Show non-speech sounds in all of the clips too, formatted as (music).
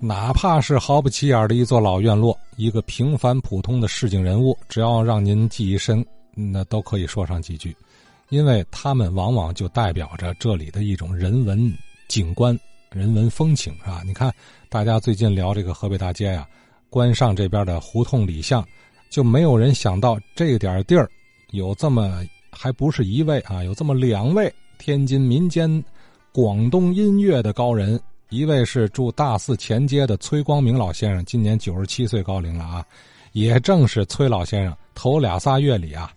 哪怕是毫不起眼的一座老院落，一个平凡普通的市井人物，只要让您记忆深，那都可以说上几句，因为他们往往就代表着这里的一种人文景观、人文风情，是吧？你看，大家最近聊这个河北大街呀，关上这边的胡同里巷，就没有人想到这点地儿有这么还不是一位啊，有这么两位天津民间广东音乐的高人。一位是住大寺前街的崔光明老先生，今年九十七岁高龄了啊，也正是崔老先生头俩仨月里啊，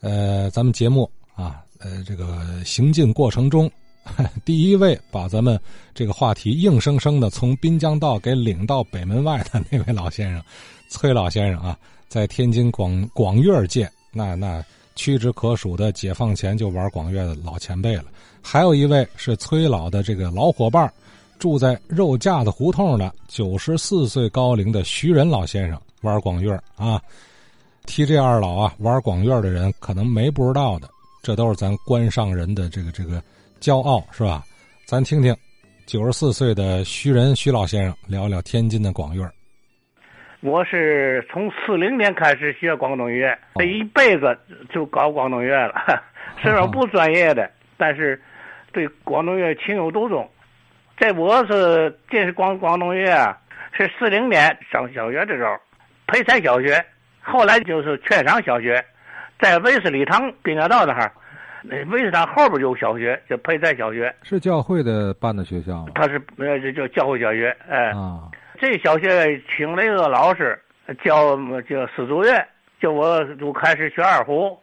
呃，咱们节目啊，呃，这个行进过程中，(laughs) 第一位把咱们这个话题硬生生的从滨江道给领到北门外的那位老先生，崔老先生啊，在天津广广乐界那那屈指可数的解放前就玩广乐的老前辈了，还有一位是崔老的这个老伙伴。住在肉架子胡同的九十四岁高龄的徐仁老先生玩广院啊，提这二老啊玩广院的人可能没不知道的，这都是咱关上人的这个这个骄傲是吧？咱听听九十四岁的徐仁徐老先生聊聊天津的广院。我是从四零年开始学广东乐，这一辈子就搞广东乐了，(laughs) 虽然不专业的，但是对广东乐情有独钟。这我是这是广广东乐啊，是四零年上小学的时候，培才小学，后来就是券商小学，在威斯礼堂滨江道那哈，那卫斯堂后边有小学，叫培才小学。是教会的办的学校吗？他是呃，这叫教会小学，哎。啊。这小学请了一个老师教叫司祖乐，叫我就开始学二胡，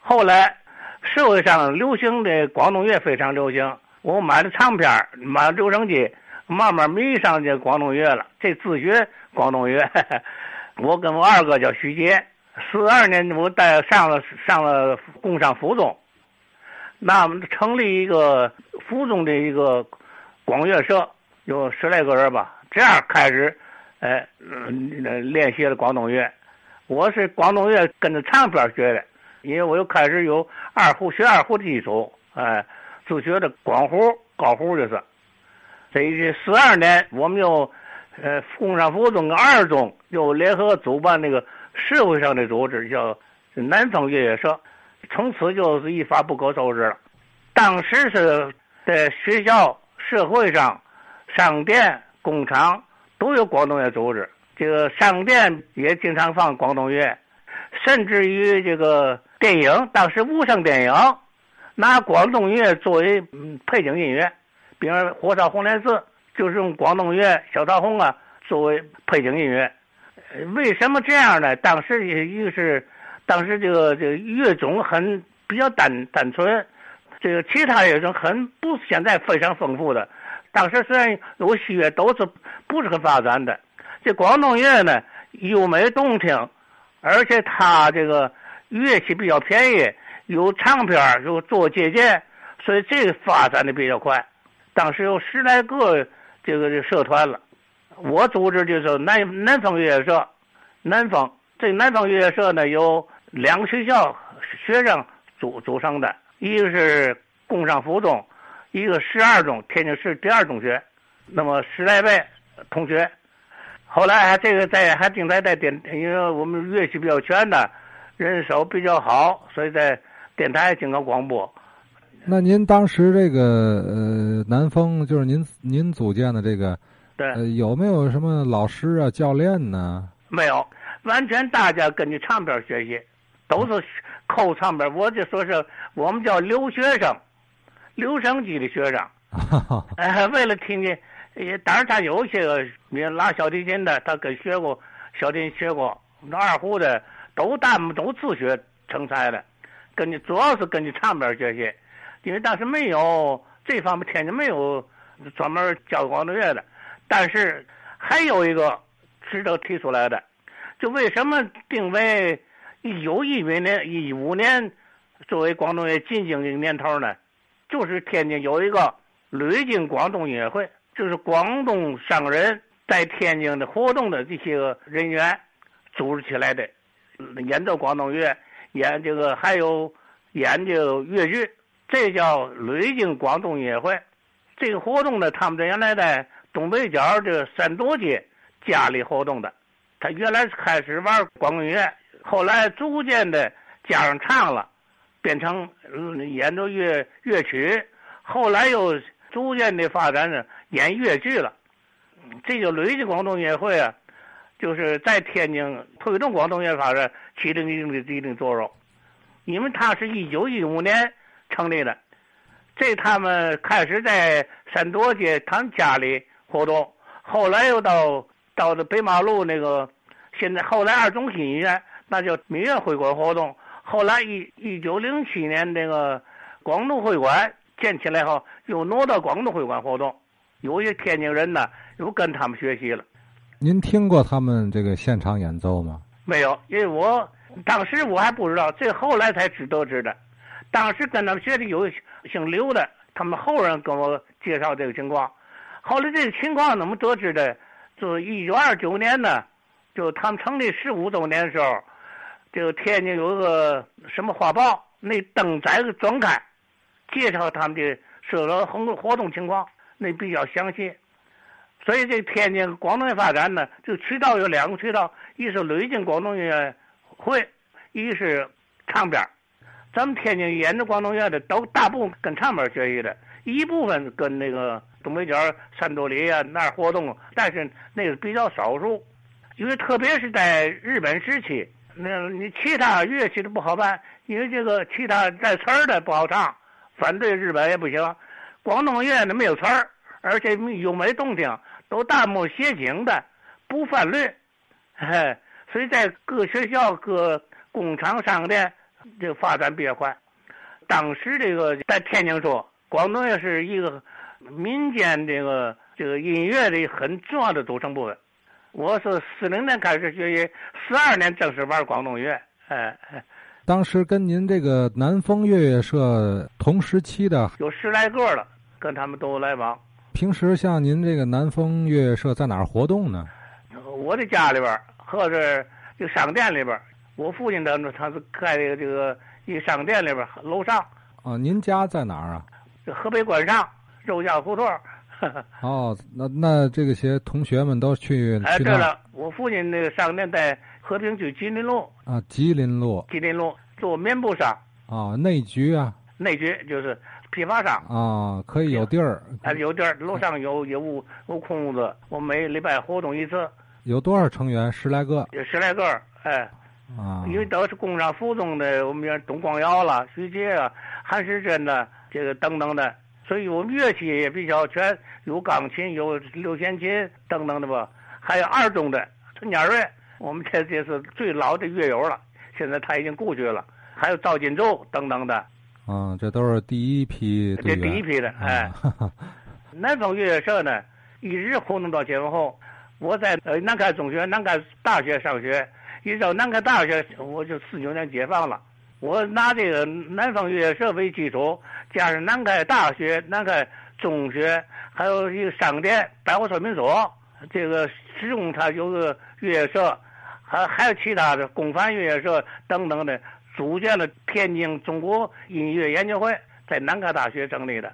后来社会上流行的广东乐非常流行。我买了唱片，买了留声机，慢慢迷上这广东乐了。这自学广东乐，(laughs) 我跟我二哥叫徐杰，四二年我带上了上了工商附中，那我们成立一个附中的一个广乐社，有十来个人吧。这样开始，哎，练习了广东乐。我是广东乐跟着唱片学的，因为我又开始有二胡学二胡的基础，哎。自学的广胡、高胡就是，这一十二年，我们又，呃，工商附中跟二中又联合主办那个社会上的组织，叫南方乐乐社，从此就是一发不可收拾了。当时是在学校、社会上、商店、工厂都有广东乐组织，这个商店也经常放广东乐，甚至于这个电影，当时无声电影。拿广东乐作为背景音乐，比如《火烧红莲寺》，就是用广东乐《小桃红》啊作为背景音乐。为什么这样呢？当时一个是，当时这个这个乐种很比较单单纯，这个其他乐种很不现在非常丰富的。当时虽然有西乐，都是不是很发展的。这广东乐呢，优美动听，而且它这个乐器比较便宜。有唱片有做借鉴，所以这个发展的比较快。当时有十来个这个社团了，我组织就是南南方乐社，南方这南方乐社呢有两个学校学生组组成的，一个是工商附中，一个十二中天津市第二中学，那么十来位同学。后来还这个在还定在在点，因为我们乐器比较全的，人手比较好，所以在。电台经过广播，那您当时这个呃南风就是您您组建的这个，对，有没有什么老师啊教练呢？没有，完全大家根据唱片学习，都是扣唱片。我就说是我们叫留学生，留声机的学生。(laughs) 哎，为了听见，也当然他有一些个，你拉小提琴的，他跟学过小提琴学过，那二胡的都大都自学成才的。根据主要是根据唱片学习，因为当时没有这方面，天津没有专门教广东乐的。但是还有一个值得提出来的，就为什么定为一九一五年、一五年作为广东乐进京的年头呢？就是天津有一个旅京广东音乐会，就是广东商人在天津的活动的这些个人员组织起来的，演奏广东乐。演这个还有演究越剧，这叫雷京广东音乐会。这个活动呢，他们在原来在东北角这个三多街家里活动的。他原来开始玩广东音乐，后来逐渐的加上唱了，变成演奏乐乐曲，后来又逐渐的发展呢演越剧了。这个累计广东音乐会啊，就是在天津推动广东乐发展起了一定的一定作用。因为他是一九一五年成立的，这他们开始在三多街他们家里活动，后来又到到这北马路那个，现在后来二中心医院那叫民乐会馆活动，后来一一九零七年那个广东会馆建起来后，又挪到广东会馆活动，有些天津人呢又跟他们学习了。您听过他们这个现场演奏吗？没有，因为我。当时我还不知道，这后来才知得知的。当时跟他们学的有姓刘的，他们后人跟我介绍这个情况。后来这个情况怎么得知的？就一九二九年呢，就他们成立十五周年的时候，这个天津有个什么画报，那登载个专刊，介绍他们的社团活活动情况，那比较详细。所以这天津广东乐发展呢，这个渠道有两个渠道，一是累进广东音乐。会，一是唱片咱们天津演的广东乐的都大部分跟唱片学习的，一部分跟那个东北角三多里啊那儿活动，但是那个比较少数，因为特别是在日本时期，那你其他乐器都不好办，因为这个其他带词儿的不好唱，反对日本也不行，广东乐呢没有词儿，而且又没动静，都大幕写景的，不翻律，(laughs) 嘿。所以在各学校、各工厂、商店，这个发展比较快。当时这个在天津说，广东也是一个民间这个这个音乐的很重要的组成部分。我是四零年开始学习，四二年正式玩广东乐。哎，当时跟您这个南风乐乐社同时期的有十来个了，跟他们都来往。平时像您这个南风乐乐社在哪儿活动呢？我的家里边。或者就商店里边，我父亲的他是开这个这个一商店里边楼上。啊，您家在哪儿啊？河北关上肉夹胡同。(laughs) 哦，那那这个些同学们都去。哎，对了，我父亲那个商店在和平区吉林路。啊，吉林路。吉林路做棉布商。啊，内局啊。内局就是批发商。啊，可以有地儿。哎，有地儿，楼上有有屋有空屋子，我每礼拜活动一次。有多少成员？十来个。有十来个，哎，啊，因为都是工商附中的，我们像董光耀了、徐杰啊、韩世珍的，这个等等的，所以我们乐器也比较全，有钢琴，有六弦琴等等的吧，还有二中的陈家瑞，我们这这是最老的乐友了，现在他已经故去了，还有赵金洲等等的。啊，这都是第一批。这第一批的，哎，南方越野社呢，一直活动到解放后。我在呃南开中学、南开大学上学，一直到南开大学，我就四九年解放了。我拿这个南方越野社为基础，加上南开大学、南开中学，还有一个商店、百货说明所，这个职工他有个越野社，还还有其他的公办乐社等等的，组建了天津中国音乐研究会，在南开大学成立的。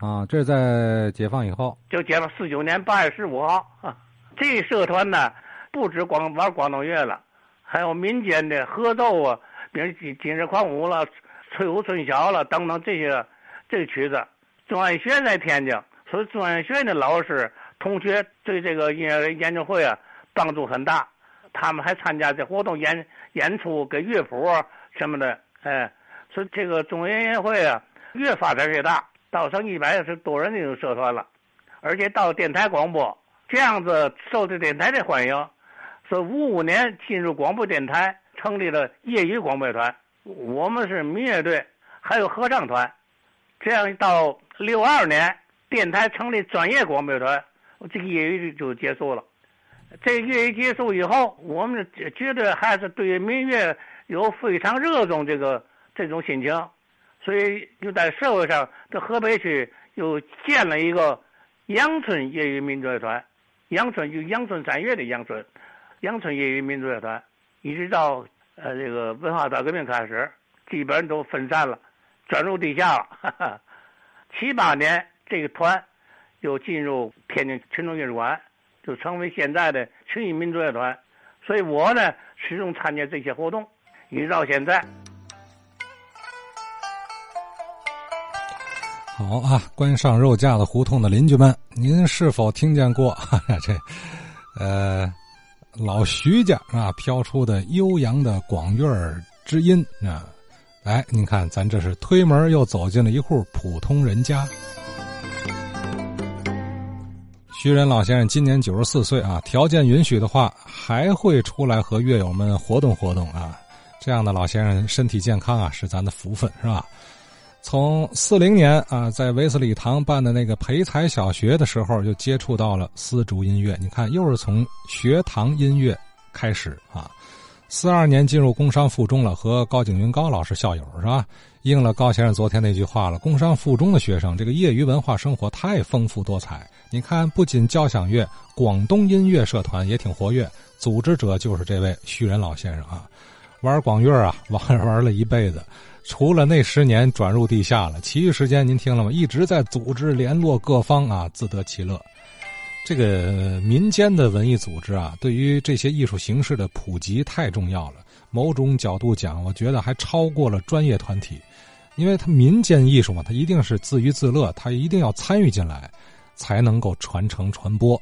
啊，这是在解放以后。就解放四九年八月十五号啊。(laughs) 这社团呢，不止光玩广东乐了，还有民间的合奏啊，比如今今日狂舞了、吹舞春晓了等等这些这个曲子。中央学在天津，所以中央学院的老师同学对这个音乐研究会啊帮助很大。他们还参加这活动演演出，给乐谱什么的，哎，所以这个中音乐会啊越发展越大，到成一百十多人那种社团了，而且到电台广播。这样子受这电台的欢迎，是五五年进入广播电台，成立了业余广播团。我们是民乐队，还有合唱团。这样到六二年，电台成立专业广播团，这个业余就结束了。这业余结束以后，我们绝对还是对民乐有非常热衷这个这种心情，所以就在社会上，这河北区又建了一个阳春业余民族乐团。阳春就阳春三月的阳春，阳春业余民族乐团，一直到呃这个文化大革命开始，基本上都分散了，转入地下了。七八年这个团就进入天津群众艺术馆，就成为现在的群艺民族乐团。所以我呢，始终参加这些活动，一直到现在。好啊，关上肉架子胡同的邻居们，您是否听见过 (laughs) 哈哈这呃老徐家啊飘出的悠扬的广乐之音啊？哎，您看，咱这是推门又走进了一户普通人家。徐仁老先生今年九十四岁啊，条件允许的话，还会出来和乐友们活动活动啊。这样的老先生身体健康啊，是咱的福分，是吧？从四零年啊，在维斯礼堂办的那个培才小学的时候，就接触到了丝竹音乐。你看，又是从学堂音乐开始啊。四二年进入工商附中了，和高景云高老师校友是吧？应了高先生昨天那句话了，工商附中的学生这个业余文化生活太丰富多彩。你看，不仅交响乐，广东音乐社团也挺活跃，组织者就是这位徐仁老先生啊。玩广乐啊，玩玩了一辈子。除了那十年转入地下了，其余时间您听了吗？一直在组织联络各方啊，自得其乐。这个民间的文艺组织啊，对于这些艺术形式的普及太重要了。某种角度讲，我觉得还超过了专业团体，因为它民间艺术嘛，它一定是自娱自乐，它一定要参与进来，才能够传承传播。